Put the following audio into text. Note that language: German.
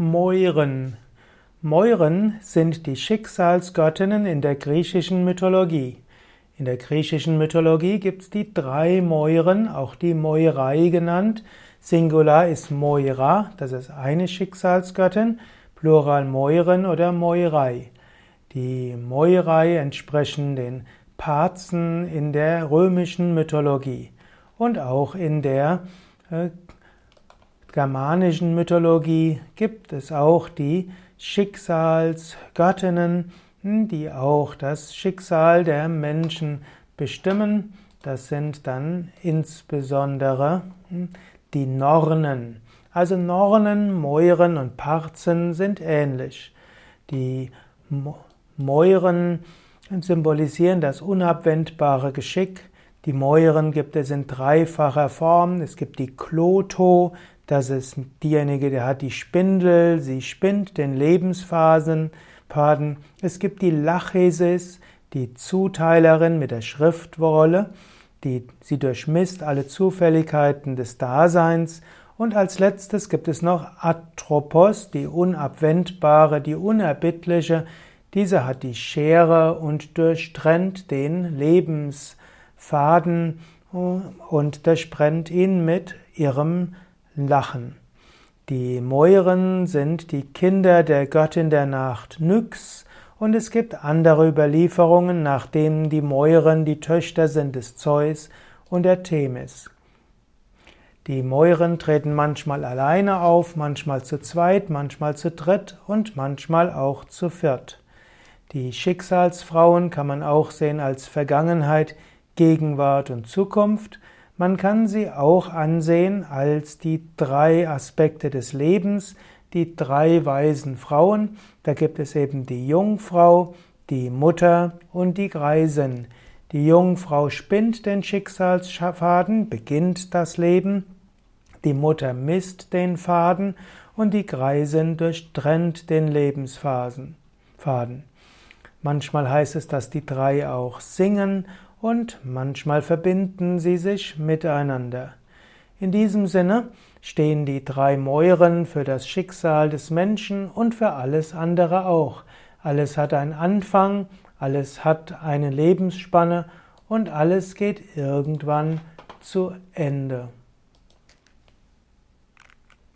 Moiren. Moiren sind die Schicksalsgöttinnen in der griechischen Mythologie. In der griechischen Mythologie gibt es die drei Moiren, auch die Moirai genannt. Singular ist Moira, das ist eine Schicksalsgöttin, Plural Moiren oder Moirai. Die Moirai entsprechen den Parzen in der römischen Mythologie und auch in der äh, germanischen Mythologie gibt es auch die Schicksalsgöttinnen, die auch das Schicksal der Menschen bestimmen. Das sind dann insbesondere hm, die Nornen. Also Nornen, Mäuren und Parzen sind ähnlich. Die Mäuren symbolisieren das unabwendbare Geschick. Die Mäuren gibt es in dreifacher Form. Es gibt die Kloto, das ist diejenige, der hat die Spindel, sie spinnt den Lebensphasen. Es gibt die Lachesis, die Zuteilerin mit der Schriftrolle, die, sie durchmisst alle Zufälligkeiten des Daseins. Und als letztes gibt es noch Atropos, die unabwendbare, die unerbittliche. Diese hat die Schere und durchtrennt den Lebensfaden und durchtrennt ihn mit ihrem Lachen. Die Moiren sind die Kinder der Göttin der Nacht Nyx und es gibt andere Überlieferungen, nach denen die Moiren die Töchter sind des Zeus und der Themis. Die Moiren treten manchmal alleine auf, manchmal zu zweit, manchmal zu dritt und manchmal auch zu viert. Die Schicksalsfrauen kann man auch sehen als Vergangenheit, Gegenwart und Zukunft. Man kann sie auch ansehen als die drei Aspekte des Lebens, die drei weisen Frauen. Da gibt es eben die Jungfrau, die Mutter und die Greisin. Die Jungfrau spinnt den Schicksalsfaden, beginnt das Leben. Die Mutter misst den Faden und die Greisin durchtrennt den Lebensfaden. Manchmal heißt es, dass die drei auch singen und manchmal verbinden sie sich miteinander. In diesem Sinne stehen die drei Mäuren für das Schicksal des Menschen und für alles andere auch. Alles hat einen Anfang, alles hat eine Lebensspanne und alles geht irgendwann zu Ende.